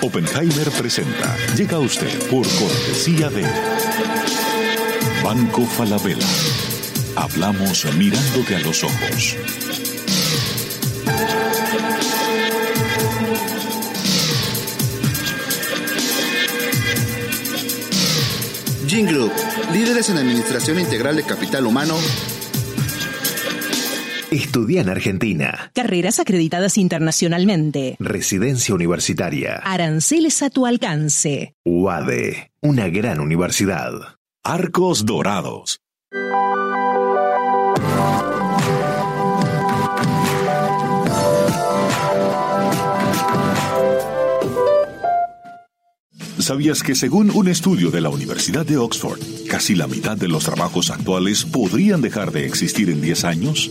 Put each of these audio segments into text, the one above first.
Oppenheimer presenta. Llega a usted por cortesía de Banco Falabella. Hablamos mirándote a los ojos. Group, líderes en administración integral de capital humano. Estudia en Argentina. Carreras acreditadas internacionalmente. Residencia universitaria. Aranceles a tu alcance. UADE, una gran universidad. Arcos Dorados. ¿Sabías que según un estudio de la Universidad de Oxford, casi la mitad de los trabajos actuales podrían dejar de existir en 10 años?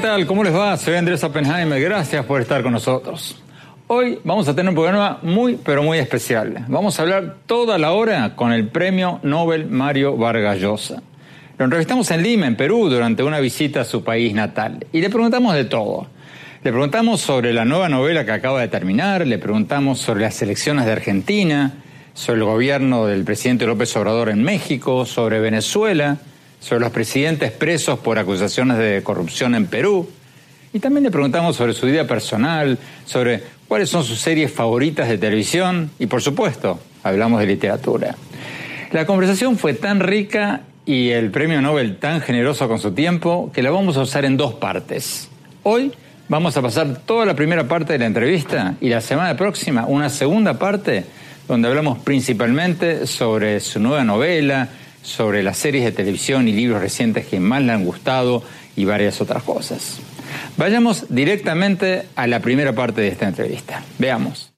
Tal? ¿Cómo les va? Soy Andrés Oppenheimer. Gracias por estar con nosotros. Hoy vamos a tener un programa muy, pero muy especial. Vamos a hablar toda la hora con el premio Nobel Mario Vargas Llosa. Lo entrevistamos en Lima, en Perú, durante una visita a su país natal. Y le preguntamos de todo. Le preguntamos sobre la nueva novela que acaba de terminar, le preguntamos sobre las elecciones de Argentina, sobre el gobierno del presidente López Obrador en México, sobre Venezuela sobre los presidentes presos por acusaciones de corrupción en Perú. Y también le preguntamos sobre su vida personal, sobre cuáles son sus series favoritas de televisión y, por supuesto, hablamos de literatura. La conversación fue tan rica y el premio Nobel tan generoso con su tiempo que la vamos a usar en dos partes. Hoy vamos a pasar toda la primera parte de la entrevista y la semana próxima una segunda parte donde hablamos principalmente sobre su nueva novela, sobre las series de televisión y libros recientes que más le han gustado y varias otras cosas. Vayamos directamente a la primera parte de esta entrevista. Veamos.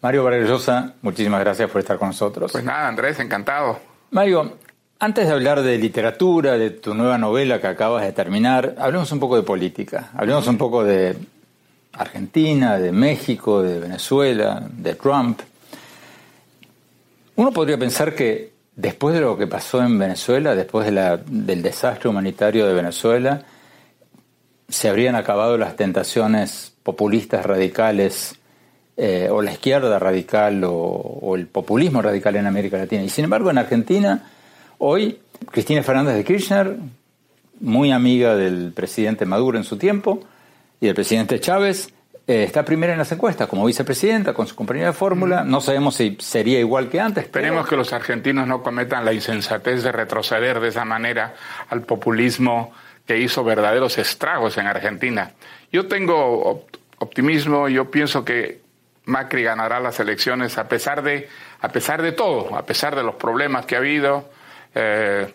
Mario Vargas muchísimas gracias por estar con nosotros. Pues nada, Andrés, encantado. Mario, antes de hablar de literatura, de tu nueva novela que acabas de terminar, hablemos un poco de política. Hablemos un poco de Argentina, de México, de Venezuela, de Trump. Uno podría pensar que después de lo que pasó en Venezuela, después del desastre humanitario de Venezuela, se habrían acabado las tentaciones populistas radicales eh, o la izquierda radical o, o, el populismo radical en América Latina. Y sin embargo, en Argentina, hoy, Cristina Fernández de Kirchner, muy amiga del presidente Maduro en su tiempo y del presidente Chávez, eh, está primera en las encuestas como vicepresidenta con su compañía de fórmula. No sabemos si sería igual que antes. Esperemos que los argentinos no cometan la insensatez de retroceder de esa manera al populismo que hizo verdaderos estragos en Argentina. Yo tengo optimismo, yo pienso que Macri ganará las elecciones a pesar de, a pesar de todo, a pesar de los problemas que ha habido, eh,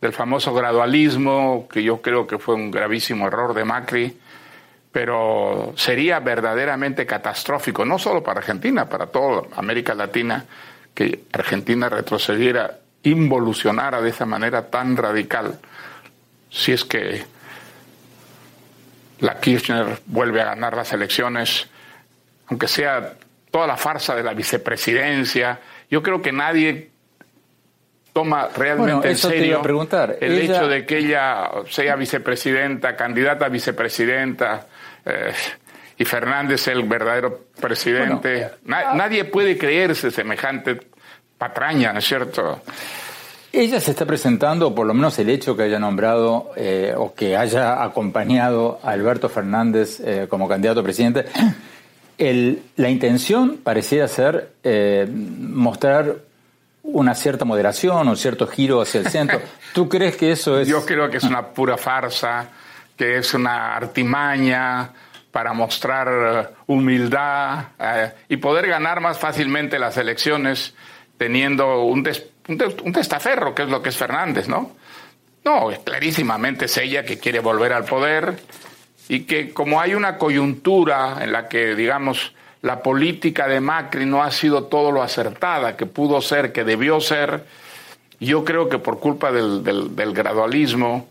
del famoso gradualismo, que yo creo que fue un gravísimo error de Macri pero sería verdaderamente catastrófico, no solo para Argentina, para toda América Latina, que Argentina retrocediera, involucionara de esa manera tan radical, si es que la Kirchner vuelve a ganar las elecciones, aunque sea toda la farsa de la vicepresidencia, yo creo que nadie toma realmente en serio el hecho de que ella sea vicepresidenta, candidata a vicepresidenta, eh, y Fernández el verdadero presidente. Eh, nadie puede creerse semejante patraña, ¿no es cierto? Ella se está presentando, por lo menos el hecho que haya nombrado eh, o que haya acompañado a Alberto Fernández como candidato a presidente, la intención pareciera ser mostrar una cierta moderación, un cierto giro hacia el centro. ¿Tú crees que eso es...? Yo creo que es una pura farsa que es una artimaña para mostrar eh, humildad eh, y poder ganar más fácilmente las elecciones teniendo un, un, testaferro, que es lo que es Fernández, ¿no? No, clarísimamente es ella que quiere volver al poder y que como hay una coyuntura en la que, digamos, la política de Macri no ha sido todo lo acertada que pudo ser, que debió ser, yo creo que por culpa del, del, gradualismo,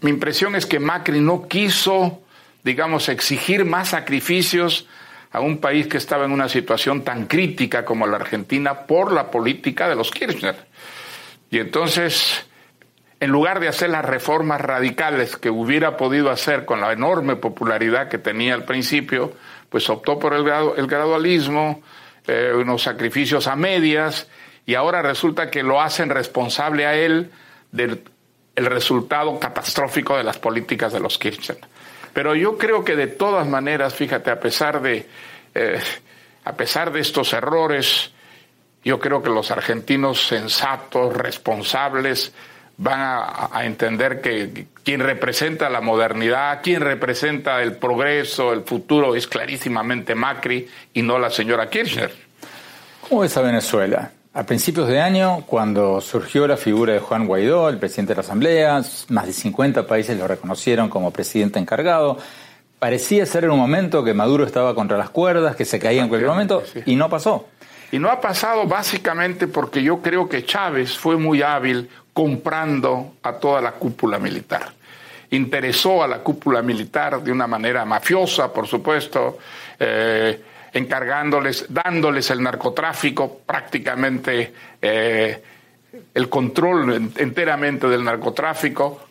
mi impresión es que Macri no quiso, digamos, exigir más sacrificios a un país que estaba en una situación tan crítica como la Argentina por la política de los Kirchner. Y entonces, en lugar de hacer las reformas radicales que hubiera podido hacer con la enorme popularidad que tenía al principio, pues optó por el, el gradualismo, eh, unos sacrificios a medias, y ahora resulta que lo hacen responsable a él del resultado catastrófico de las políticas de los Kirchner. Pero yo creo que de todas maneras, fíjate, a pesar de, eh, a pesar de estos errores, yo creo que los argentinos sensatos, responsables, van a, entender que quien representa la modernidad, quien representa el progreso, el futuro, es clarísimamente Macri y no la señora Kirchner. ¿Cómo ves a Venezuela? A principios de año, cuando surgió la figura de Juan Guaidó, el presidente de la Asamblea, más de 50 países lo reconocieron como presidente encargado. Parecía ser en un momento que Maduro estaba contra las cuerdas, que se caía en cualquier momento, y no pasó. Y no ha pasado básicamente porque yo creo que Chávez fue muy hábil comprando a toda la cúpula militar. Interesó a la cúpula militar de una manera mafiosa, por supuesto. Eh, encargándoles, dándoles el narcotráfico, prácticamente eh, el control enteramente del narcotráfico,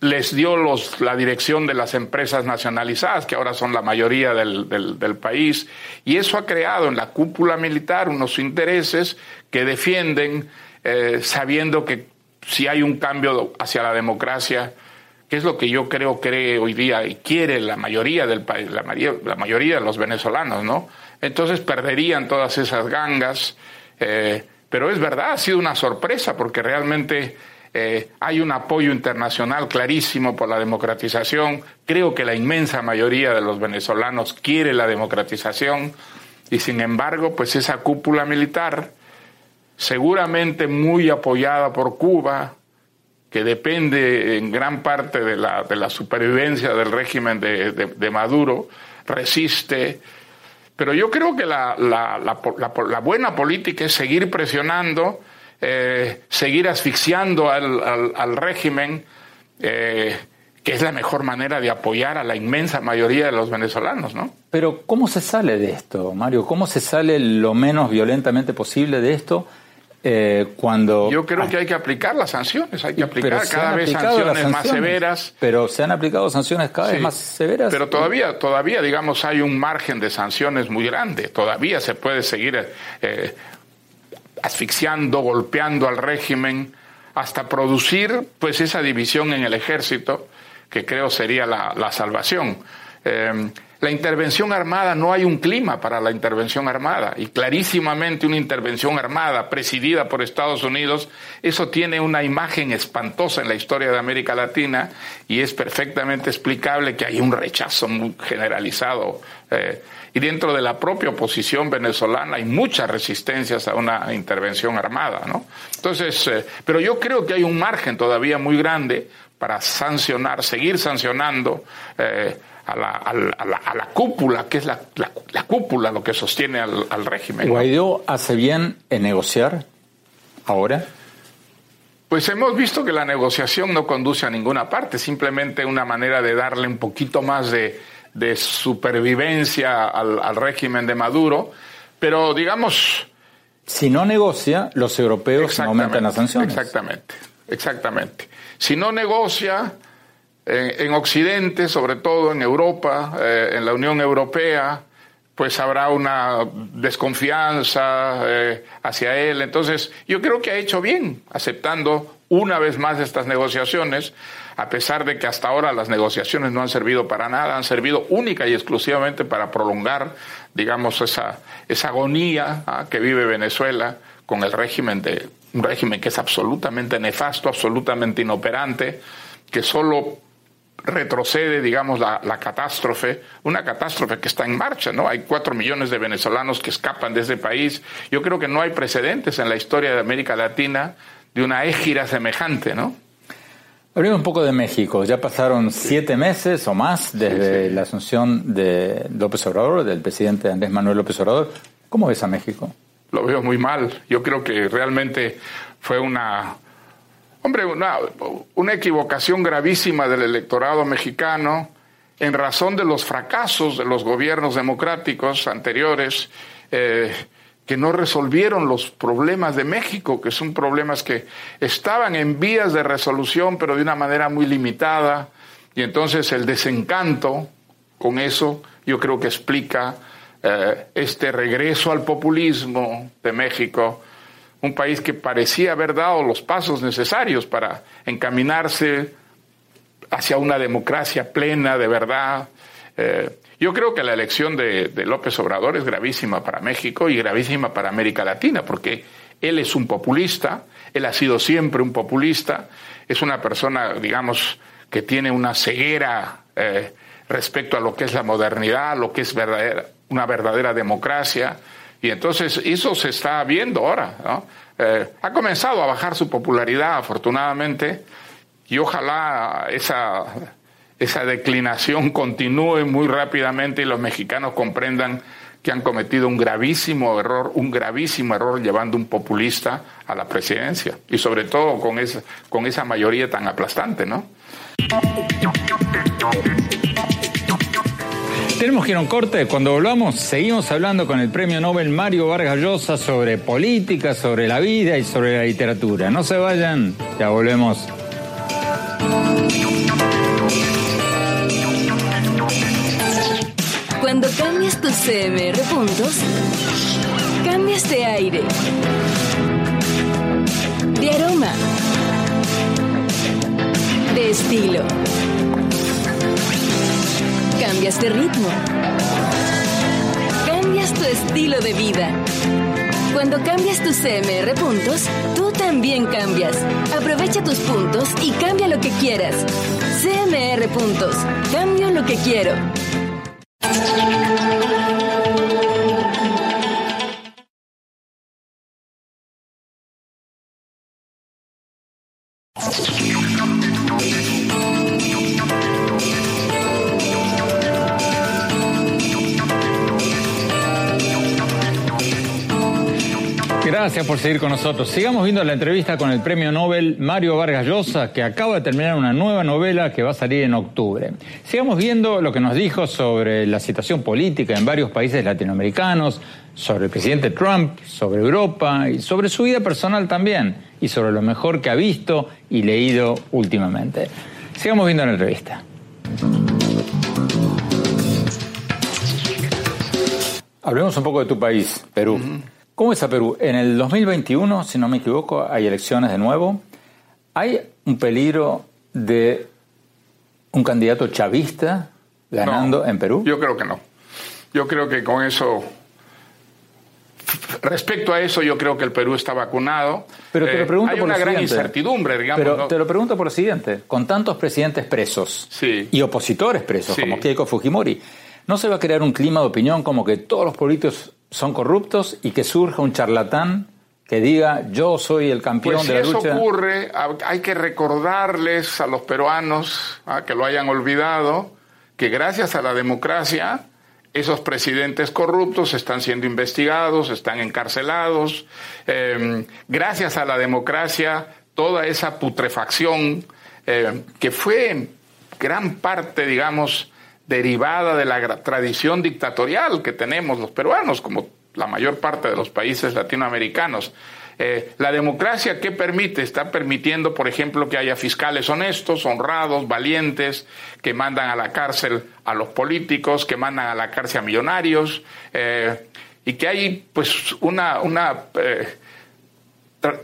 les dio la dirección de las empresas nacionalizadas, que ahora son la mayoría del, del, país, y eso ha creado en la cúpula militar unos intereses que defienden, eh, sabiendo que si hay un cambio hacia la democracia, que es lo que yo creo cree hoy día y quiere la mayoría del país, la la mayoría de los venezolanos, ¿no? Entonces perderían todas esas gangas. Eh, pero es verdad, ha sido una sorpresa porque realmente eh, hay un apoyo internacional clarísimo por la democratización. Creo que la inmensa mayoría de los venezolanos quiere la democratización y sin embargo, pues esa cúpula militar, seguramente muy apoyada por Cuba, que depende en gran parte de la, de la supervivencia del régimen de, de, Maduro, resiste. Pero yo creo que la, la, buena política es seguir presionando, eh, seguir asfixiando al, al, régimen, eh, que es la mejor manera de apoyar a la inmensa mayoría de los venezolanos, ¿no? Pero ¿cómo se sale de esto, Mario? ¿Cómo se sale lo menos violentamente posible de esto? Eh, cuando... Yo creo que hay que aplicar las sanciones, hay que aplicar cada vez sanciones, más severas. Pero se han aplicado sanciones cada vez más severas. Pero todavía, todavía, digamos, hay un margen de sanciones muy grande. Todavía se puede seguir eh, asfixiando, golpeando al régimen, hasta producir, pues, esa división en el ejército, que creo sería la, la salvación. Eh, la intervención armada, no hay un clima para la intervención armada y clarísimamente una intervención armada presidida por Estados Unidos, eso tiene una imagen espantosa en la historia de América Latina y es perfectamente explicable que hay un rechazo muy generalizado. Eh, y dentro de la propia oposición venezolana hay muchas resistencias a una intervención armada, ¿no? Entonces, eh, pero yo creo que hay un margen todavía muy grande para sancionar, seguir sancionando. Eh, a la, a la, cúpula, que es la, cúpula lo que sostiene al, régimen. ¿Guaidó hace bien en negociar ahora? Pues hemos visto que la negociación no conduce a ninguna parte, simplemente una manera de darle un poquito más de, supervivencia al, régimen de Maduro, pero digamos... Si no negocia, los europeos aumentan las sanciones. Exactamente, exactamente. Si no negocia, en, Occidente, sobre todo en Europa, eh, en la Unión Europea, pues habrá una desconfianza eh, hacia él. Entonces, yo creo que ha hecho bien aceptando una vez más estas negociaciones, a pesar de que hasta ahora las negociaciones no han servido para nada, han servido única y exclusivamente para prolongar, digamos, esa, esa agonía ah, que vive Venezuela con el régimen de un régimen que es absolutamente nefasto, absolutamente inoperante, que solo retrocede, digamos, la, catástrofe, una catástrofe que está en marcha, ¿no? Hay cuatro millones de venezolanos que escapan de ese país. Yo creo que no hay precedentes en la historia de América Latina de una égira semejante, ¿no? Hablemos un poco de México. Ya pasaron siete meses o más desde la asunción de López Obrador, del presidente Andrés Manuel López Obrador. ¿Cómo ves a México? Lo veo muy mal. Yo creo que realmente fue una, hombre, una, equivocación gravísima del electorado mexicano en razón de los fracasos de los gobiernos democráticos anteriores. Eh, que no resolvieron los problemas de México, que son problemas que estaban en vías de resolución, pero de una manera muy limitada. Y entonces el desencanto con eso yo creo que explica eh, este regreso al populismo de México, un país que parecía haber dado los pasos necesarios para encaminarse hacia una democracia plena, de verdad. Eh, yo creo que la elección de, López Obrador es gravísima para México y gravísima para América Latina, porque él es un populista, él ha sido siempre un populista, es una persona, digamos, que tiene una ceguera eh, respecto a lo que es la modernidad, lo que es una verdadera democracia, y entonces eso se está viendo ahora. Eh, ha comenzado a bajar su popularidad, afortunadamente, y ojalá esa esa declinación continúe muy rápidamente y los mexicanos comprendan que han cometido un gravísimo error, un gravísimo error llevando un populista a la presidencia y sobre todo con esa, con esa mayoría tan aplastante, ¿no? Tenemos que ir un corte. Cuando volvamos, seguimos hablando con el premio Nobel Mario Vargas Llosa sobre política, sobre la vida y sobre la literatura. No se vayan, ya volvemos. Cuando cambias tus CMR puntos, cambias de aire, de aroma, de estilo. Cambias ritmo. Cambias tu estilo de vida. Cuando cambias tus CMR puntos, tú también cambias. Aprovecha tus puntos y cambia lo que quieras. CMR puntos. Cambio lo que quiero. Gracias por seguir con nosotros. Sigamos viendo la entrevista con el premio Nobel Mario Vargas Llosa, que acaba de terminar una nueva novela que va a salir en octubre. Sigamos viendo lo que nos dijo sobre la situación política en varios países latinoamericanos, sobre el presidente Trump, sobre Europa y sobre su vida personal también, y sobre lo mejor que ha visto y leído últimamente. Sigamos viendo la entrevista. Hablemos un poco de tu país, Perú. ¿Cómo es a Perú? En el 2021, si no me equivoco, hay elecciones de nuevo. ¿Hay un peligro de un candidato chavista ganando en Perú? Yo creo que no. Yo creo que con eso Respecto a eso, yo creo que el Perú está vacunado. Pero te lo eh, pregunto hay por una gran incertidumbre, digamos. Pero te lo pregunto por lo siguiente: con tantos presidentes presos y opositores presos, como Keiko Fujimori, ¿no se va a crear un clima de opinión como que todos los políticos son corruptos y que surja un charlatán que diga yo soy el campeón pues de la si lucha. eso ocurre, hay que recordarles a los peruanos que lo hayan olvidado que gracias a la democracia esos presidentes corruptos están siendo investigados, están encarcelados. Em, gracias a la democracia, toda esa putrefacción em, que fue gran parte, digamos, derivada de la tradición dictatorial que tenemos los peruanos, como la mayor parte de los países latinoamericanos. Eh, la democracia, ¿qué permite? Está permitiendo, por ejemplo, que haya fiscales honestos, honrados, valientes, que mandan a la cárcel a los políticos, que mandan a la cárcel a millonarios, eh, y que hay pues una, una eh,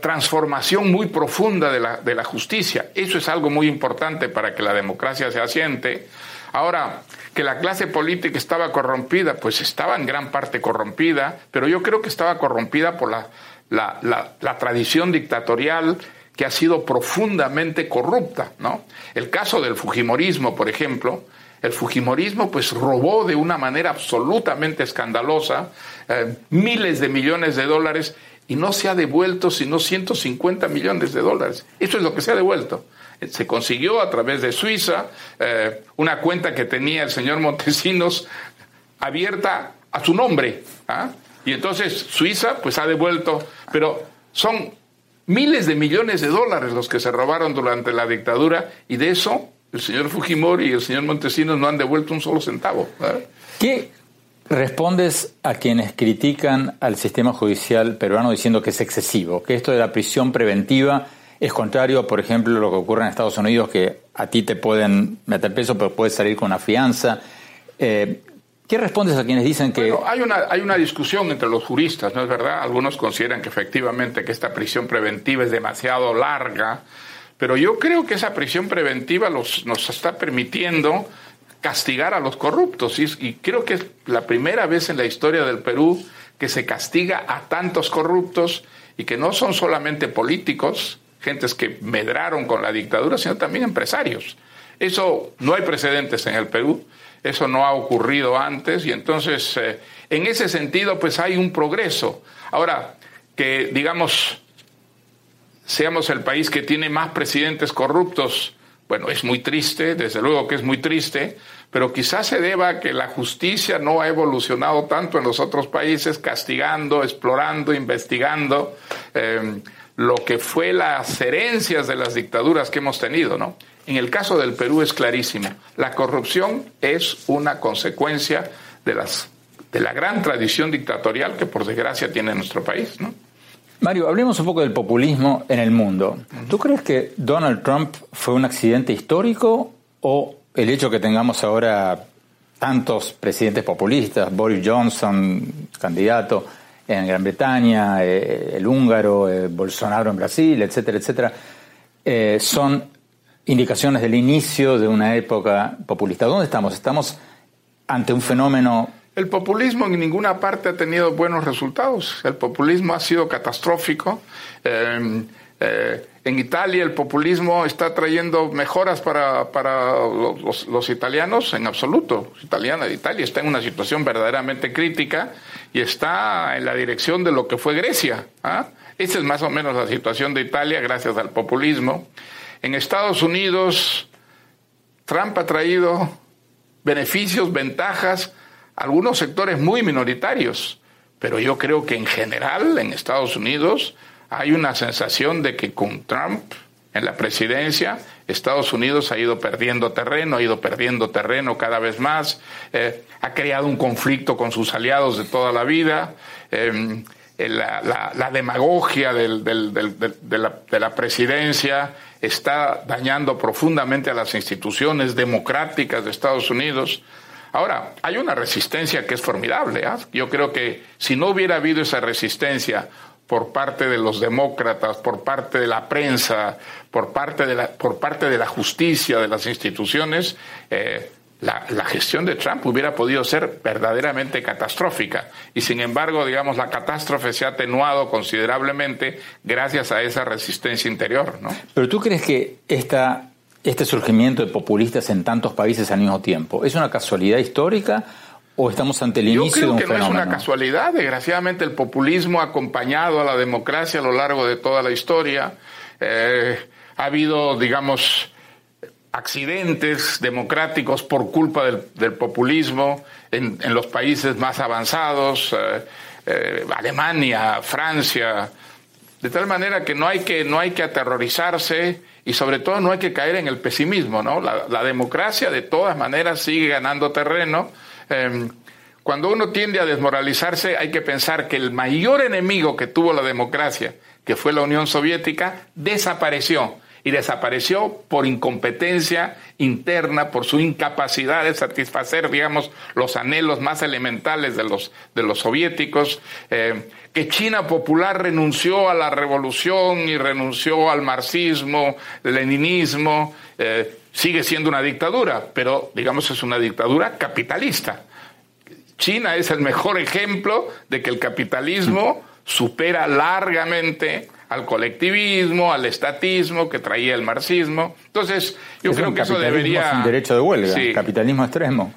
transformación muy profunda de la, de la justicia. Eso es algo muy importante para que la democracia se asiente. Ahora, que la clase política estaba corrompida, pues estaba en gran parte corrompida, pero yo creo que estaba corrompida por la, la, tradición dictatorial que ha sido profundamente corrupta, ¿no? El caso del Fujimorismo, por ejemplo, el Fujimorismo pues robó de una manera absolutamente escandalosa eh, miles de millones de dólares y no se ha devuelto sino 150 millones de dólares. Eso es lo que se ha devuelto. Se consiguió a través de Suiza eh, una cuenta que tenía el señor Montesinos abierta a su nombre. ¿ah? Y entonces Suiza pues ha devuelto, pero son miles de millones de dólares los que se robaron durante la dictadura y de eso el señor Fujimori y el señor Montesinos no han devuelto un solo centavo. ¿Qué respondes a quienes critican al sistema judicial peruano diciendo que es excesivo, que esto de la prisión preventiva es contrario, por ejemplo, a lo que ocurre en Estados Unidos, que a ti te pueden meter peso, pero puedes salir con una fianza. Eh, ¿Qué respondes a quienes dicen que.? hay, una, hay una discusión entre los juristas, ¿no es verdad? Algunos consideran que efectivamente que esta prisión preventiva es demasiado larga, pero yo creo que esa prisión preventiva los, nos está permitiendo castigar a los corruptos. Y, y creo que es la primera vez en la historia del Perú que se castiga a tantos corruptos y que no son solamente políticos, gentes que medraron con la dictadura, sino también empresarios. Eso no hay precedentes en el Perú, eso no ha ocurrido antes y entonces eh, en ese sentido pues hay un progreso. Ahora, que digamos seamos el país que tiene más presidentes corruptos, bueno, es muy triste, desde luego que es muy triste, pero quizás se deba a que la justicia no ha evolucionado tanto en los otros países, castigando, explorando, investigando. Eh, lo que fue las herencias de las dictaduras que hemos tenido, ¿no? En el caso del Perú es clarísimo. La corrupción es una consecuencia de, las, de la gran tradición dictatorial que por desgracia tiene nuestro país, ¿no? Mario, hablemos un poco del populismo en el mundo. ¿Tú crees que Donald Trump fue un accidente histórico o el hecho que tengamos ahora tantos presidentes populistas, Boris Johnson, candidato, en Gran Bretaña, eh, el húngaro, eh, Bolsonaro en Brasil, etcétera, etcétera, eh, son indicaciones del inicio de una época populista. ¿Dónde estamos? ¿Estamos ante un fenómeno... El populismo en ninguna parte ha tenido buenos resultados. El populismo ha sido catastrófico. En Italia el populismo está trayendo mejoras para, para los, italianos en absoluto. Italiana, Italia está en una situación verdaderamente crítica y está en la dirección de lo que fue Grecia. ¿ah? Esa es más o menos la situación de Italia gracias al populismo. En Estados Unidos, Trump ha traído beneficios, ventajas, algunos sectores muy minoritarios, pero yo creo que en general en Estados Unidos hay una sensación de que con Trump en la presidencia, Estados Unidos ha ido perdiendo terreno, ha ido perdiendo terreno cada vez más, eh, ha creado un conflicto con sus aliados de toda la vida, em, la, demagogia de, la, de, la, presidencia está dañando profundamente a las instituciones democráticas de Estados Unidos. Ahora, hay una resistencia que es formidable. ¿ah? Yo creo que si no hubiera habido esa resistencia por parte de los demócratas, por parte de la prensa, por parte de la, por parte de la justicia, de las instituciones, eh, la, gestión de Trump hubiera podido ser verdaderamente catastrófica. Y sin embargo, digamos, la catástrofe se ha atenuado considerablemente gracias a esa resistencia interior. Pero tú crees que esta, este surgimiento de populistas en tantos países al mismo tiempo es una casualidad histórica ¿O estamos ante el inicio de un que no es una casualidad. Desgraciadamente, el populismo ha acompañado a la democracia a lo largo de toda la historia. Eh, ha habido, digamos, accidentes democráticos por culpa del, populismo en, los países más avanzados, eh, eh, Alemania, Francia, de tal manera que no hay que, no hay que aterrorizarse y sobre todo no hay que caer en el pesimismo, ¿no? la democracia de todas maneras sigue ganando terreno Em, cuando uno tiende a desmoralizarse, hay que pensar que el mayor enemigo que tuvo la democracia, que fue la Unión Soviética, desapareció. Y desapareció por incompetencia interna, por su incapacidad de satisfacer, digamos, los anhelos más elementales de los, de los soviéticos. Em, que China popular renunció a la revolución y renunció al marxismo, leninismo. Eh, sigue siendo una dictadura, pero digamos es una dictadura capitalista. China es el mejor ejemplo de que el capitalismo supera largamente al colectivismo, al estatismo que traía el marxismo. Entonces, yo creo que eso debería... Sin derecho de huelga, capitalismo extremo.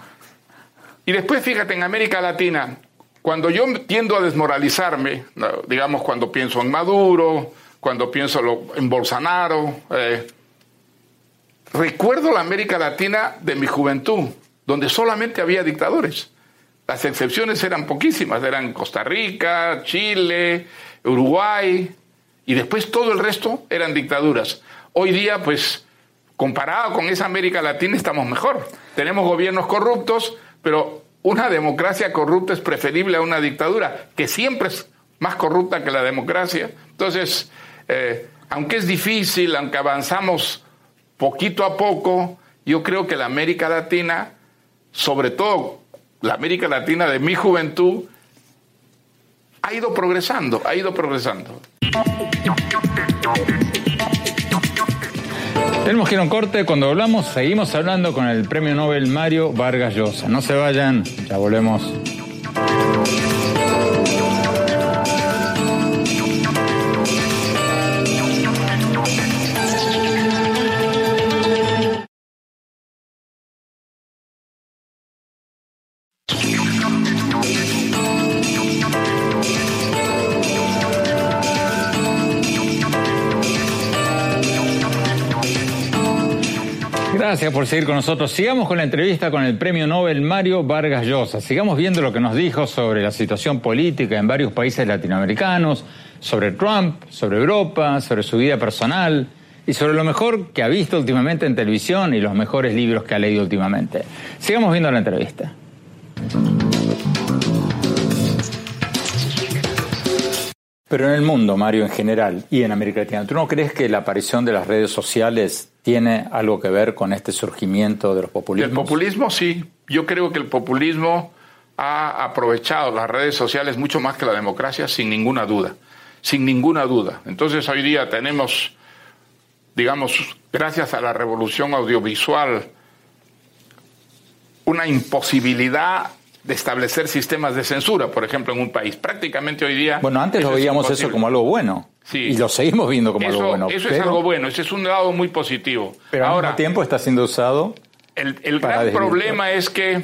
Y después, fíjate, en América Latina, cuando yo tiendo a desmoralizarme, digamos, cuando pienso en Maduro, cuando pienso en Bolsonaro, eh, recuerdo la América Latina de mi juventud, donde solamente había dictadores. Las excepciones eran poquísimas, eran Costa Rica, Chile, Uruguay, y después todo el resto eran dictaduras. Hoy día, pues, comparado con esa América Latina, estamos mejor. Tenemos gobiernos corruptos, pero una democracia corrupta es preferible a una dictadura, que siempre es más corrupta que la democracia. Entonces, eh, aunque es difícil, aunque avanzamos poquito a poco, yo creo que la América Latina, sobre todo la América Latina de mi juventud, ha ido progresando, ha ido progresando. Tenemos que ir a un corte. Cuando hablamos, seguimos hablando con el premio Nobel Mario Vargas Llosa. No se vayan, ya volvemos. Gracias por seguir con nosotros. Sigamos con la entrevista con el premio Nobel Mario Vargas Llosa. Sigamos viendo lo que nos dijo sobre la situación política en varios países latinoamericanos, sobre Trump, sobre Europa, sobre su vida personal y sobre lo mejor que ha visto últimamente en televisión y los mejores libros que ha leído últimamente. Sigamos viendo la entrevista. Pero en el mundo, Mario, en general, y en América Latina, ¿tú no crees que la aparición de las redes sociales tiene algo que ver con este surgimiento de los populismos? El populismo sí. Yo creo que el populismo ha aprovechado las redes sociales mucho más que la democracia, sin ninguna duda. Sin ninguna duda. Entonces hoy día tenemos, digamos, gracias a la revolución audiovisual, una imposibilidad de establecer sistemas de censura, por ejemplo, en un país. Prácticamente hoy día. Bueno, antes lo veíamos eso como algo bueno. Sí. Y lo seguimos viendo como eso, algo bueno. Eso es algo bueno, ese es un lado muy positivo. Pero al Ahora, mismo tiempo está siendo usado. el, gran problema es que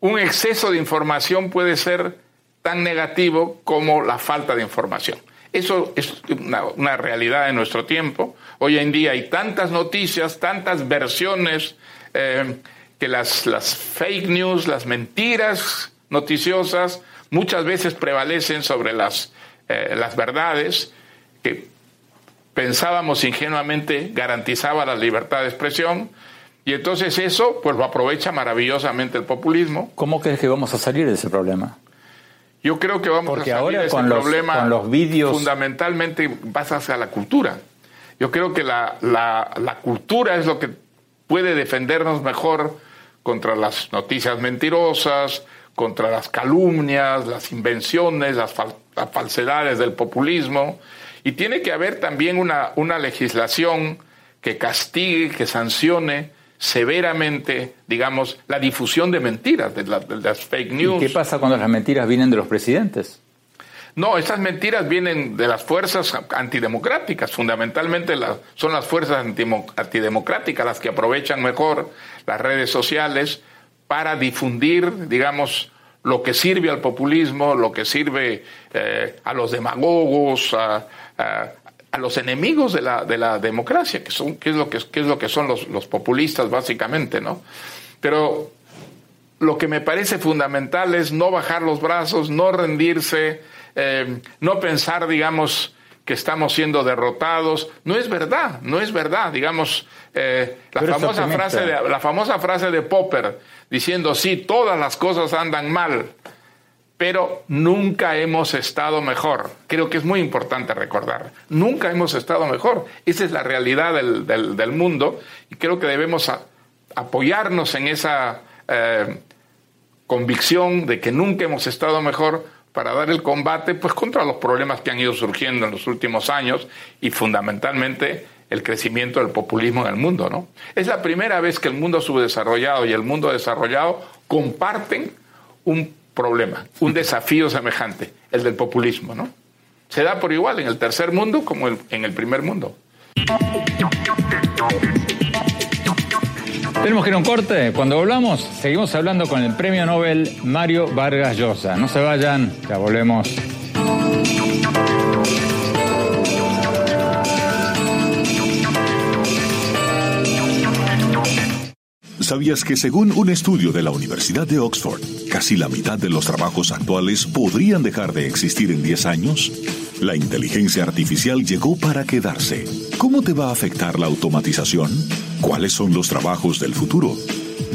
un exceso de información puede ser tan negativo como la falta de información. Eso es una, una realidad de nuestro tiempo. Hoy en día hay tantas noticias, tantas versiones, eh, que las, las fake news, las mentiras noticiosas, muchas veces prevalecen sobre las, eh, las verdades que pensábamos ingenuamente garantizaba la libertad de expresión. Y entonces eso pues lo aprovecha maravillosamente el populismo. ¿Cómo crees que vamos a salir de ese problema? Yo creo que vamos Porque a salir ahora de ese con los- problema con los vídeos- fundamentalmente pasa hacia la cultura. Yo creo que la, la- la cultura es lo que puede defendernos mejor contra las noticias mentirosas, contra las calumnias, las invenciones, las, fal- las falsedades del populismo. Y tiene que haber también una, una legislación que castigue, que sancione severamente, digamos, la difusión de mentiras, de, la- de las fake news. ¿Y qué pasa cuando las mentiras vienen de los presidentes? No, esas mentiras vienen de las fuerzas antidemocráticas. Fundamentalmente las- son las fuerzas antidemocráticas las que aprovechan mejor las redes sociales para difundir, digamos, lo que sirve al populismo, lo que sirve eh, a los demagogos, a, a- los enemigos de la, de la democracia, que, son, que, es lo que, que es lo que son los, los populistas básicamente, ¿no? Pero lo que me parece fundamental es no bajar los brazos, no rendirse, eh, no pensar, digamos, que estamos siendo derrotados. No es verdad, no es verdad. Digamos, eh, la, famosa frase de, la famosa frase de Popper diciendo, sí, todas las cosas andan mal, pero nunca hemos estado mejor. Creo que es muy importante recordar. Nunca hemos estado mejor. Esa es la realidad del, del- del mundo y creo que debemos a- apoyarnos en esa eh, convicción de que nunca hemos estado mejor para dar el combate pues contra los problemas que han ido surgiendo en los últimos años y fundamentalmente el crecimiento del populismo en el mundo, ¿no? Es la primera vez que el mundo subdesarrollado y el mundo desarrollado comparten un problema, un desafío semejante, el del populismo, ¿no? Se da por igual en el tercer mundo como en el primer mundo. Tenemos que ir a un corte. Cuando volvamos, seguimos hablando con el premio Nobel Mario Vargas Llosa. No se vayan, ya volvemos. ¿Sabías que según un estudio de la Universidad de Oxford, casi la mitad de los trabajos actuales podrían dejar de existir en 10 años? La inteligencia artificial llegó para quedarse. ¿Cómo te va a afectar la automatización? ¿Cuáles son los trabajos del futuro?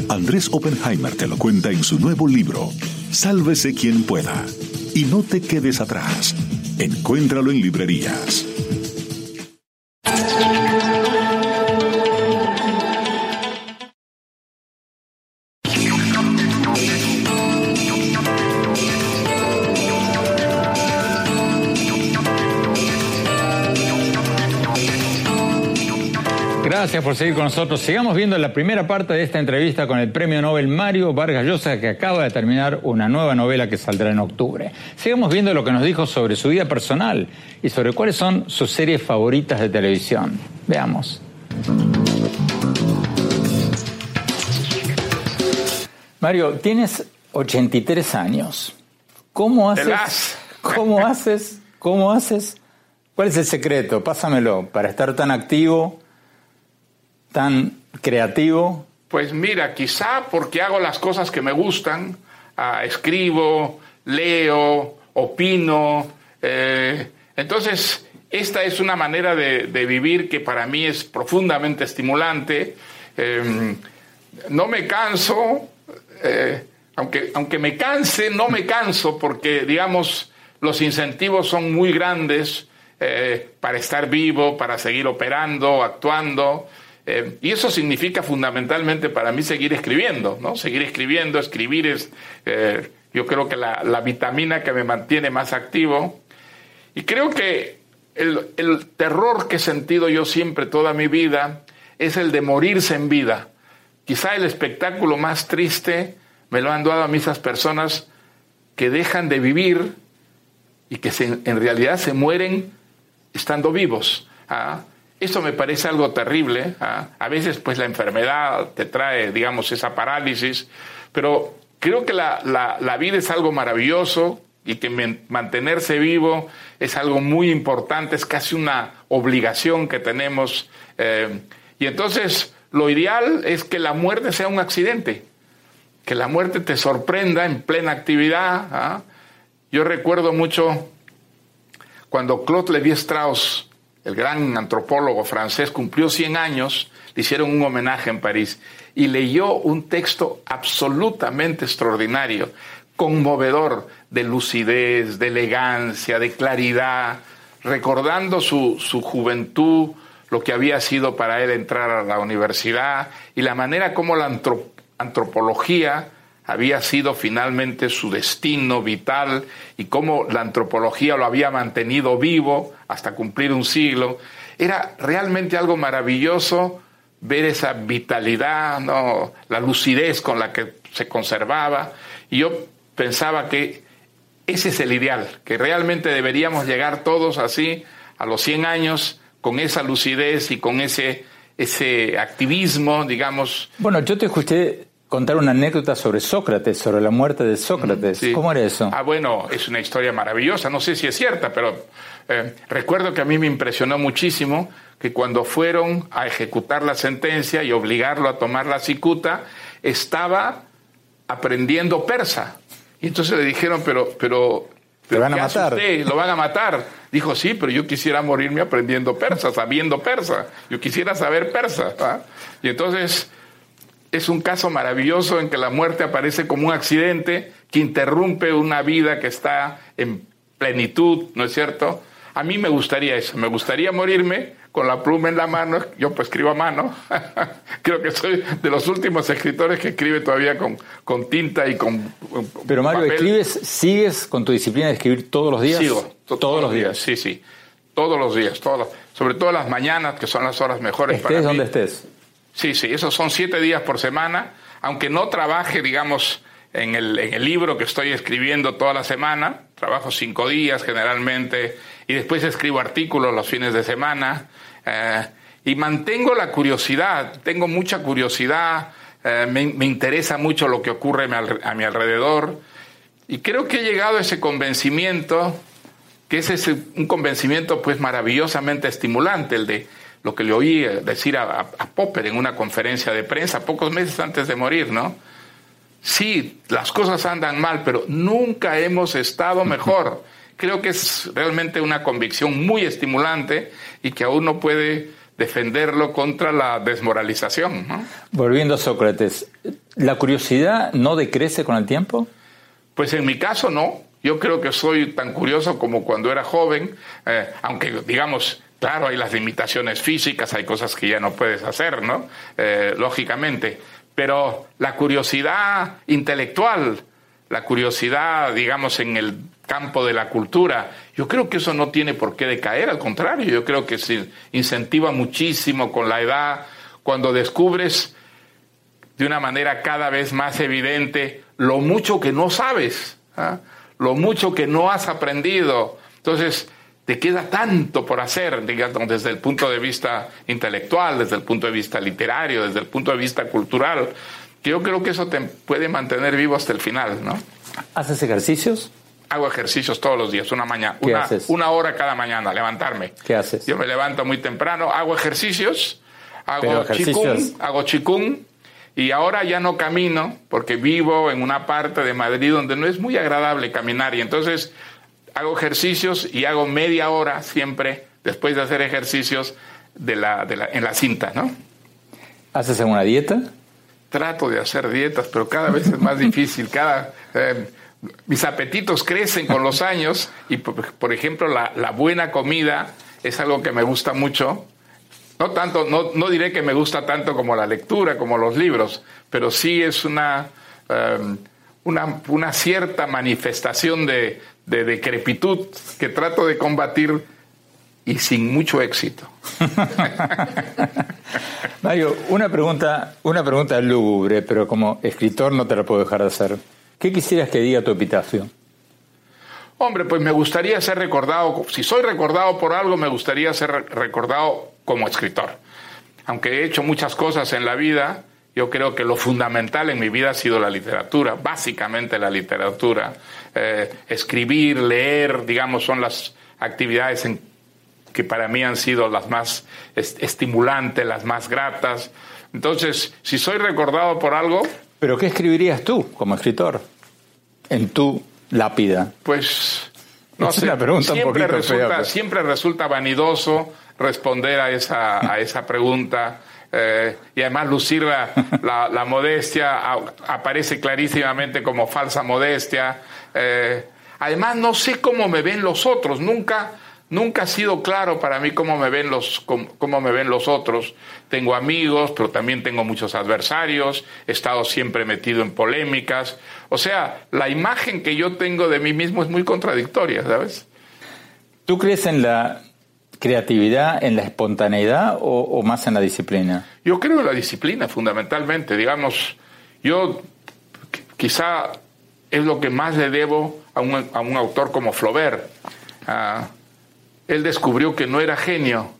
Andrés Oppenheimer te lo cuenta en su nuevo libro, Sálvese quien pueda. Y no te quedes atrás. Encuéntralo en librerías. Gracias por seguir con nosotros. Sigamos viendo la primera parte de esta entrevista con el premio Nobel Mario Vargas Llosa, que acaba de terminar una nueva novela que saldrá en octubre. Sigamos viendo lo que nos dijo sobre su vida personal y sobre cuáles son sus series favoritas de televisión. Veamos. Mario, tienes 83 años. ¿Cómo haces? ¿Cómo haces? ¿Cómo haces? ¿Cuál es el secreto? Pásamelo para estar tan activo tan creativo? Pues mira, quizá porque hago las cosas que me gustan, ah, escribo, leo, opino. Eh, entonces, esta es una manera de, vivir que para mí es profundamente estimulante. Em, no me canso, eh, aunque, aunque me canse, no me canso porque, digamos, los incentivos son muy grandes eh, para estar vivo, para seguir operando, actuando. Eh, y eso significa fundamentalmente para mí seguir escribiendo, ¿no? Seguir escribiendo, escribir es, eh, yo creo que la, vitamina que me mantiene más activo. Y creo que el, el terror que he sentido yo siempre toda mi vida es el de morirse en vida. Quizá el espectáculo más triste me lo han dado a mí esas personas que dejan de vivir y que en realidad se mueren estando vivos. ¿ah? Eso me parece algo terrible. ¿ah? A veces, pues, la enfermedad te trae, digamos, esa parálisis, pero creo que la, la, vida es algo maravilloso y que mantenerse vivo es algo muy importante, es casi una obligación que tenemos. Eh, y entonces, lo ideal es que la muerte sea un accidente, que la muerte te sorprenda en plena actividad. ¿ah? Yo recuerdo mucho cuando Claude Lévi-Strauss el gran antropólogo francés, cumplió 100 años, le hicieron un homenaje en París y leyó un texto absolutamente extraordinario, conmovedor, de lucidez, de elegancia, de claridad, recordando su, juventud, lo que había sido para él entrar a la universidad y la manera como la antropología había sido finalmente su destino vital y cómo la antropología lo había mantenido vivo hasta cumplir un siglo. Era realmente algo maravilloso ver esa vitalidad, ¿no? la lucidez con la que se conservaba. Y yo pensaba que ese es el ideal, que realmente deberíamos llegar todos así a los 100 años con esa lucidez y con ese, ese activismo, digamos. Bueno, yo te escuché contar una anécdota sobre Sócrates, sobre la muerte de Sócrates. ¿Cómo era eso? Ah, bueno, es una historia maravillosa, no sé si es cierta, pero eh, recuerdo que a mí me impresionó muchísimo que cuando fueron a ejecutar la sentencia y obligarlo a tomar la cicuta, estaba aprendiendo persa. Y entonces le dijeron, pero, pero, ¿Te van a matar? Lo van a matar. Dijo, sí, pero yo quisiera morirme aprendiendo persa, sabiendo persa. Yo quisiera saber persa. ¿ah? Y entonces es un caso maravilloso en que la muerte aparece como un accidente que interrumpe una vida que está en plenitud, ¿no es cierto? A mí me gustaría eso, me gustaría morirme con la pluma en la mano, yo pues escribo a mano, creo que soy de los últimos escritores que escribe todavía con, con tinta y con... Pero Mario, ¿escribes, sigues con tu disciplina de escribir todos los días? Sigo, todos, los días. sí, sí, todos los días, todos sobre todo las mañanas, que son las horas mejores estés para mí. donde estés. Sí, sí, esos son siete días por semana, aunque no trabaje, digamos, en el, en el, libro que estoy escribiendo toda la semana, trabajo cinco días generalmente, y después escribo artículos los fines de semana, eh, y mantengo la curiosidad, tengo mucha curiosidad, eh, me, me, interesa mucho lo que ocurre a mi alrededor, y creo que he llegado a ese convencimiento, que es ese, un convencimiento pues maravillosamente estimulante, el de lo que le oí decir a, a, Popper en una conferencia de prensa pocos meses antes de morir, ¿no? Sí, las cosas andan mal, pero nunca hemos estado mejor. Creo que es realmente una convicción muy estimulante y que aún no puede defenderlo contra la desmoralización. ¿no? Volviendo a Sócrates, ¿la curiosidad no decrece con el tiempo? Pues en mi caso no. Yo creo que soy tan curioso como cuando era joven, eh, aunque digamos, claro, hay las limitaciones físicas, hay cosas que ya no puedes hacer, ¿no? Eh, lógicamente. Pero la curiosidad intelectual, la curiosidad, digamos, en el campo de la cultura, yo creo que eso no tiene por qué decaer, al contrario, yo creo que se incentiva muchísimo con la edad, cuando descubres de una manera cada vez más evidente lo mucho que no sabes, ¿ah? lo mucho que no has aprendido. Entonces, te queda tanto por hacer, digamos, desde el punto de vista intelectual, desde el punto de vista literario, desde el punto de vista cultural, que yo creo que eso te puede mantener vivo hasta el final, ¿no? ¿Haces ejercicios? Hago ejercicios todos los días, una mañana, una, una, hora cada mañana, levantarme. ¿Qué haces? Yo me levanto muy temprano, hago ejercicios, hago chikung, hago chikung, y ahora ya no camino porque vivo en una parte de Madrid donde no es muy agradable caminar y entonces hago ejercicios y hago media hora siempre después de hacer ejercicios de la, de la, en la cinta, ¿no? ¿Haces alguna dieta? Trato de hacer dietas, pero cada vez es más difícil. Cada, eh, mis apetitos crecen con los años y, por, ejemplo, la, la, buena comida es algo que me gusta mucho. No tanto, no, no, diré que me gusta tanto como la lectura, como los libros, pero sí es una, um, una, una, cierta manifestación de, de decrepitud que trato de combatir y sin mucho éxito. Mario, una pregunta, una pregunta lúgubre, pero como escritor no te la puedo dejar de hacer. ¿Qué quisieras que diga tu epitafio? Hombre, pues me gustaría ser recordado, si soy recordado por algo, me gustaría ser recordado como escritor. Aunque he hecho muchas cosas en la vida, yo creo que lo fundamental en mi vida ha sido la literatura, básicamente la literatura. Eh, escribir, leer, digamos, son las actividades en, que para mí han sido las más estimulantes, las más gratas. Entonces, si soy recordado por algo... ¿Pero qué escribirías tú como escritor en tu lápida? Pues... No sé, pregunta siempre, un resulta, siempre resulta vanidoso responder a esa, a esa pregunta. Eh, y además lucir la, la, modestia aparece clarísimamente como falsa modestia. Eh, además no sé cómo me ven los otros, nunca, nunca ha sido claro para mí cómo me ven los, cómo, cómo me ven los otros. Tengo amigos, pero también tengo muchos adversarios, he estado siempre metido en polémicas. O sea, la imagen que yo tengo de mí mismo es muy contradictoria, ¿sabes? ¿Tú crees en la creatividad en la espontaneidad o, más en la disciplina? Yo creo en la disciplina, fundamentalmente. Digamos, yo quizá es lo que más le debo a un, a un autor como Flaubert. Uh, él descubrió que no era genio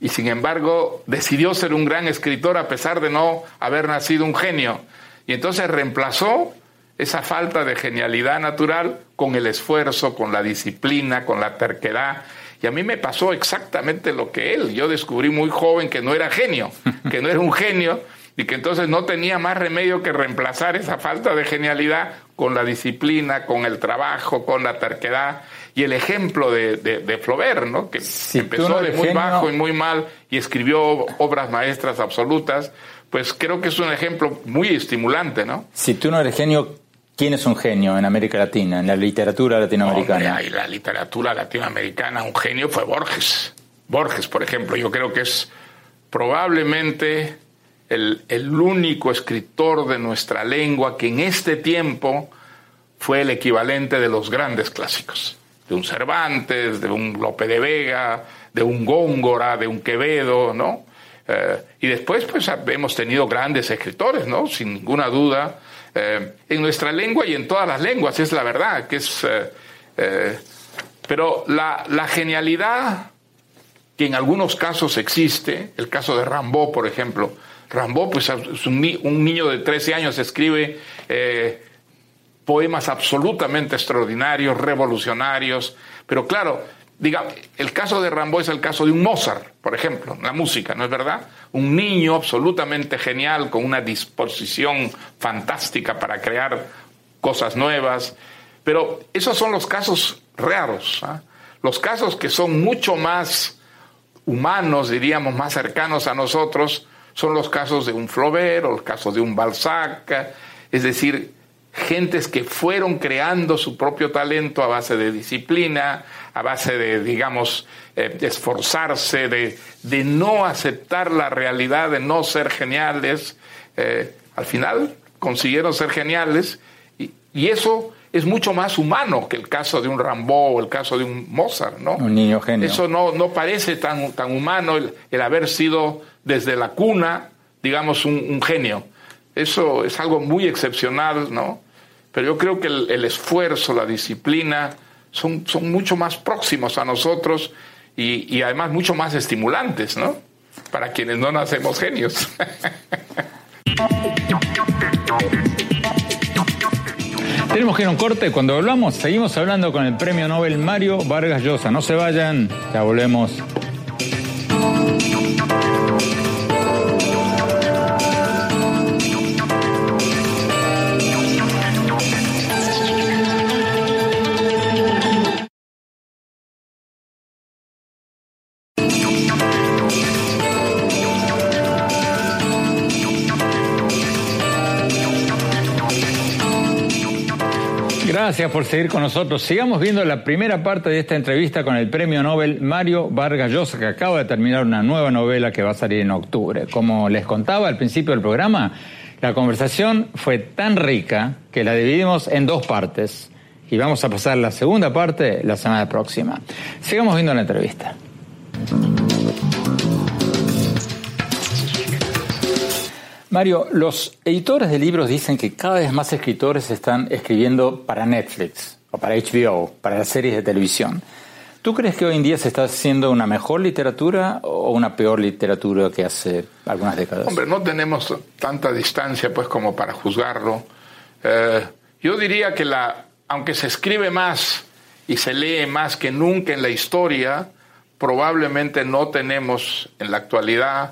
y sin embargo decidió ser un gran escritor a pesar de no haber nacido un genio. Y entonces reemplazó esa falta de genialidad natural con el esfuerzo, con la disciplina, con la terquedad y a mí me pasó exactamente lo que él. Yo descubrí muy joven que no era genio, que no era un genio y que entonces no tenía más remedio que reemplazar esa falta de genialidad con la disciplina, con el trabajo, con la terquedad. Y el ejemplo de, de, de Flaubert, ¿no? que si empezó no de muy genio... bajo y muy mal y escribió obras maestras absolutas, pues creo que es un ejemplo muy estimulante. ¿no? Si tú no eres genio, ¿Quién es un genio en América Latina, en la literatura latinoamericana? Hombre, la literatura latinoamericana, un genio fue Borges. Borges, por ejemplo, yo creo que es probablemente el, el, único escritor de nuestra lengua que en este tiempo fue el equivalente de los grandes clásicos. De un Cervantes, de un Lope de Vega, de un Góngora, de un Quevedo, ¿no? Eh, y después, pues, hemos tenido grandes escritores, ¿no? Sin ninguna duda eh, en nuestra lengua y en todas las lenguas, es la verdad, que es... Eh, eh, pero la, la, genialidad que en algunos casos existe, el caso de Rambo, por ejemplo, Rambo, pues es un, un niño de 13 años, escribe poemas absolutamente extraordinarios, revolucionarios, pero claro, diga, el caso de Rambo es el caso de un Mozart, por ejemplo, la música, ¿no es verdad? Un niño absolutamente genial, con una disposición fantástica para crear cosas nuevas. Pero esos son los casos raros. ¿ah? Los casos que son mucho más humanos, diríamos, más cercanos a nosotros, son los casos de un Flaubert o los casos de un Balzac, es decir, gentes que fueron creando su propio talento a base de disciplina, a base de, digamos, eh, esforzarse, de, de, no aceptar la realidad, de no ser geniales. Eh, al final consiguieron ser geniales y, y, eso es mucho más humano que el caso de un Rambo o el caso de un Mozart, ¿no? Un niño genio. Eso no, no parece tan, tan humano el, el haber sido desde la cuna, digamos, un, un genio. Eso es algo muy excepcional, ¿no? Pero yo creo que el, esfuerzo, la disciplina, son, son, mucho más próximos a nosotros y, y, además mucho más estimulantes, ¿no? Para quienes no nacemos genios. Tenemos que ir a un corte. Cuando volvamos, seguimos hablando con el premio Nobel Mario Vargas Llosa. No se vayan, ya volvemos. Gracias por seguir con nosotros. Sigamos viendo la primera parte de esta entrevista con el premio Nobel Mario Vargas Llosa, que acaba de terminar una nueva novela que va a salir en octubre. Como les contaba al principio del programa, la conversación fue tan rica que la dividimos en dos partes y vamos a pasar la segunda parte la semana próxima. Sigamos viendo la entrevista. Mario, los editores de libros dicen que cada vez más escritores están escribiendo para Netflix o para HBO, para las series de televisión. ¿Tú crees que hoy en día se está haciendo una mejor literatura o una peor literatura que hace algunas décadas? Hombre, no tenemos tanta distancia pues como para juzgarlo. Eh, yo diría que la, aunque se escribe más y se lee más que nunca en la historia, probablemente no tenemos en la actualidad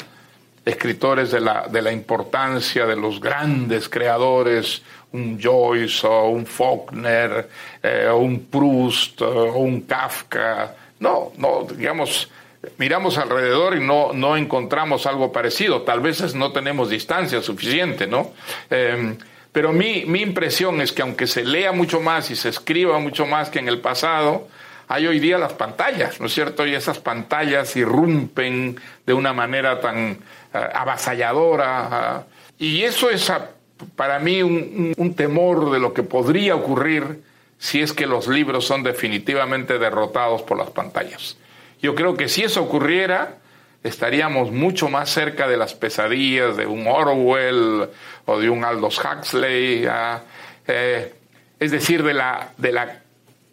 escritores de la, de la importancia de los grandes creadores, un Joyce o un Faulkner eh, o un Proust o un Kafka. No, no, digamos, miramos alrededor y no, no encontramos algo parecido. Tal vez no tenemos distancia suficiente, ¿no? Eh, pero mi, mi impresión es que aunque se lea mucho más y se escriba mucho más que en el pasado, hay hoy día las pantallas, ¿no es cierto? Y esas pantallas irrumpen de una manera tan uh, avasalladora. Uh, y eso es para mí un, temor de lo que podría ocurrir si es que los libros son definitivamente derrotados por las pantallas. Yo creo que si eso ocurriera, estaríamos mucho más cerca de las pesadillas de un Orwell o de un Aldous Huxley, eh, es decir, de la, de la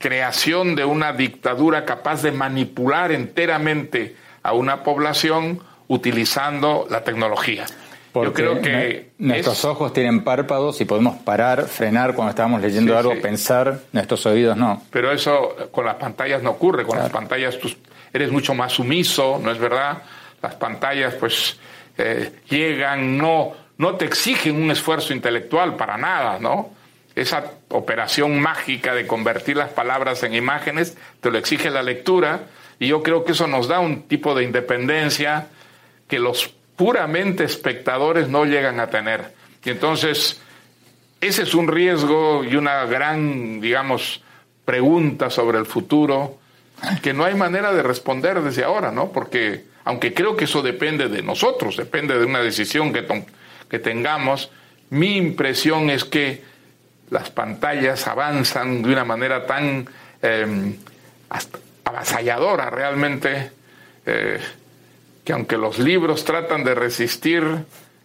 creación de una dictadura capaz de manipular enteramente a una población utilizando la tecnología. Porque Yo creo que nuestros es... ojos tienen párpados y podemos parar, frenar cuando estamos leyendo sí, algo, sí. pensar, nuestros oídos no. Pero eso con las pantallas no ocurre, con claro. las pantallas tú eres mucho más sumiso, ¿no es verdad? Las pantallas pues eh, llegan, no, no te exigen un esfuerzo intelectual para nada, ¿no? Esa operación mágica de convertir las palabras en imágenes, te lo exige la lectura, y yo creo que eso nos da un tipo de independencia que los puramente espectadores no llegan a tener. Y entonces, ese es un riesgo y una gran, digamos, pregunta sobre el futuro que no hay manera de responder desde ahora, ¿no? Porque, aunque creo que eso depende de nosotros, depende de una decisión que, que tengamos, mi impresión es que las pantallas avanzan de una manera tan eh, avasalladora realmente, eh, que aunque los libros tratan de resistir,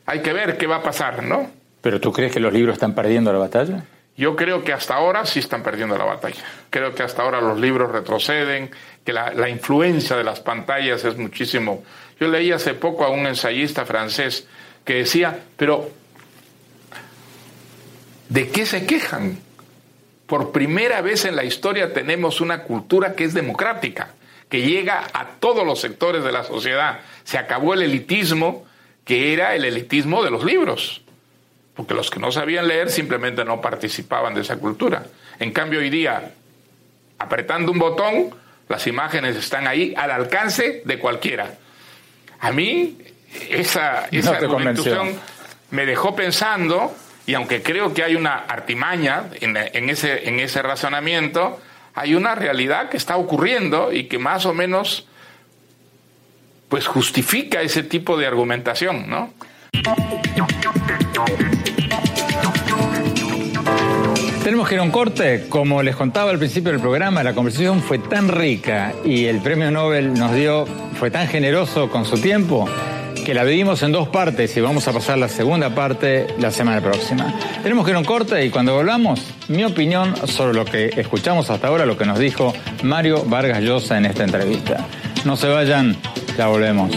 hay que ver qué va a pasar, ¿no? ¿Pero tú crees que los libros están perdiendo la batalla? Yo creo que hasta ahora sí están perdiendo la batalla. Creo que hasta ahora los libros retroceden, que la, la influencia de las pantallas es muchísimo. Yo leí hace poco a un ensayista francés que decía, pero ¿De qué se quejan? Por primera vez en la historia tenemos una cultura que es democrática, que llega a todos los sectores de la sociedad. Se acabó el elitismo, que era el elitismo de los libros, porque los que no sabían leer simplemente no participaban de esa cultura. En cambio, hoy día, apretando un botón, las imágenes están ahí al alcance de cualquiera. A mí, esa, esa me dejó pensando, y aunque creo que hay una artimaña en, ese, ese razonamiento, hay una realidad que está ocurriendo y que más o menos pues justifica ese tipo de argumentación, ¿no? Tenemos que ir a un corte. Como les contaba al principio del programa, la conversación fue tan rica y el premio Nobel nos dio, fue tan generoso con su tiempo que la vivimos en dos partes y vamos a pasar la segunda parte la semana próxima. Tenemos que ir a un corte y cuando volvamos, mi opinión sobre lo que escuchamos hasta ahora, lo que nos dijo Mario Vargas Llosa en esta entrevista. No se vayan, ya volvemos.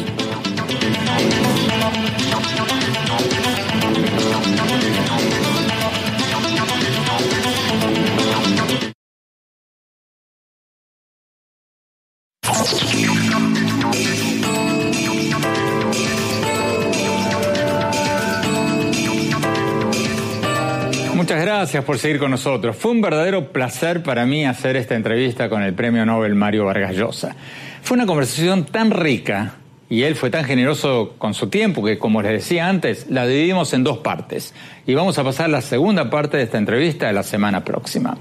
Muchas gracias por seguir con nosotros. Fue un verdadero placer para mí hacer esta entrevista con el premio Nobel Mario Vargas Llosa. Fue una conversación tan rica y él fue tan generoso con su tiempo que, como les decía antes, la dividimos en dos partes. Y vamos a pasar la segunda parte de esta entrevista la semana próxima.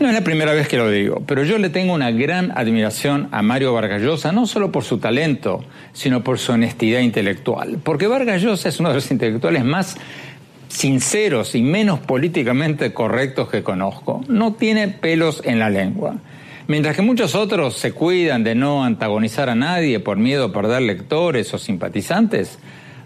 No es la primera vez que lo digo, pero yo le tengo una gran admiración a Mario Vargas Llosa, no solo por su talento, sino por su honestidad intelectual. Porque Vargas Llosa es uno de los intelectuales más sinceros y menos políticamente correctos que conozco. No tiene pelos en la lengua. Mientras que muchos otros se cuidan de no antagonizar a nadie por miedo a perder lectores o simpatizantes,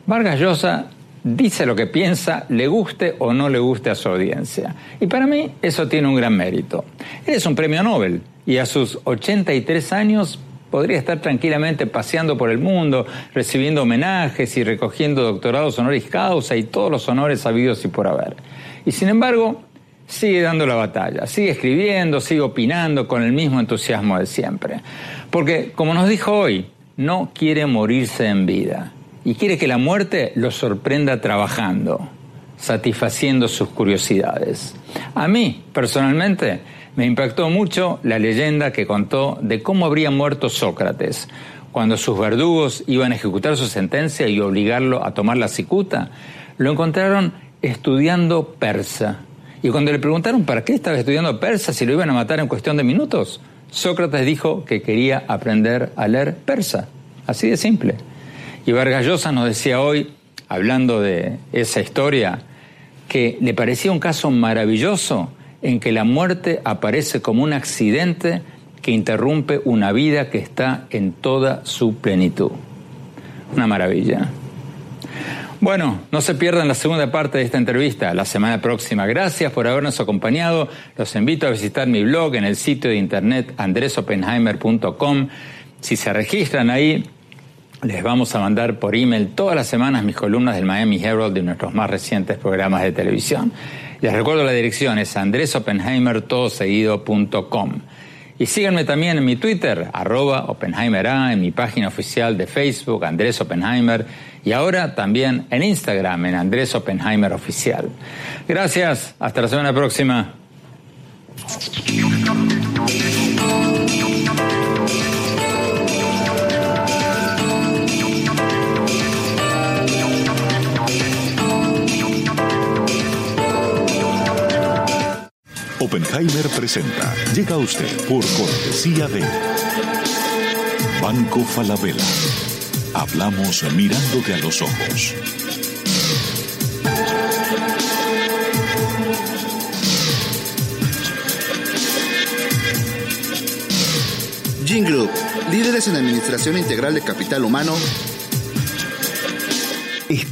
Vargas Llosa dice lo que piensa, le guste o no le guste a su audiencia. Y para mí eso tiene un gran mérito. Él es un premio Nobel y a sus 83 años podría estar tranquilamente paseando por el mundo, recibiendo homenajes y recogiendo doctorados honoris causa y todos los honores habidos y por haber. Y sin embargo, sigue dando la batalla, sigue escribiendo, sigue opinando con el mismo entusiasmo de siempre. Porque, como nos dijo hoy, no quiere morirse en vida y quiere que la muerte lo sorprenda trabajando, satisfaciendo sus curiosidades. A mí, personalmente, me impactó mucho la leyenda que contó de cómo habría muerto Sócrates cuando sus verdugos iban a ejecutar su sentencia y obligarlo a tomar la cicuta. Lo encontraron estudiando persa. Y cuando le preguntaron para qué estaba estudiando persa si lo iban a matar en cuestión de minutos, Sócrates dijo que quería aprender a leer persa. Así de simple. Y Vargas Llosa nos decía hoy, hablando de esa historia, que le parecía un caso maravilloso en que la muerte aparece como un accidente que interrumpe una vida que está en toda su plenitud. Una maravilla. Bueno, no se pierdan la segunda parte de esta entrevista la semana próxima. Gracias por habernos acompañado. Los invito a visitar mi blog en el sitio de internet andresopenheimer.com. Si se registran ahí, les vamos a mandar por email todas las semanas mis columnas del Miami Herald de nuestros más recientes programas de televisión. Les recuerdo la dirección, es andresopenheimertodoseguido.com. Y síganme también en mi Twitter, arroba OpenheimerA, en mi página oficial de Facebook, Andrés Oppenheimer, y ahora también en Instagram, en Andrés Oppenheimer Oficial. Gracias, hasta la semana próxima. Oppenheimer presenta. Llega usted por cortesía de Banco Falabella. Hablamos mirándote a los ojos. Gene Group, líderes en administración integral de capital humano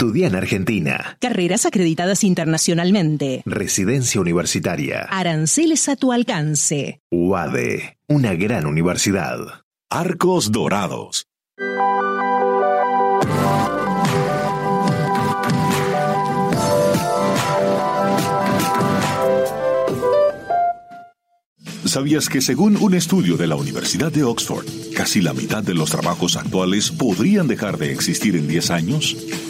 Estudia en Argentina. Carreras acreditadas internacionalmente. Residencia universitaria. Aranceles a tu alcance. UADE, una gran universidad. Arcos Dorados. ¿Sabías que según un estudio de la Universidad de Oxford, casi la mitad de los trabajos actuales podrían dejar de existir en 10 años?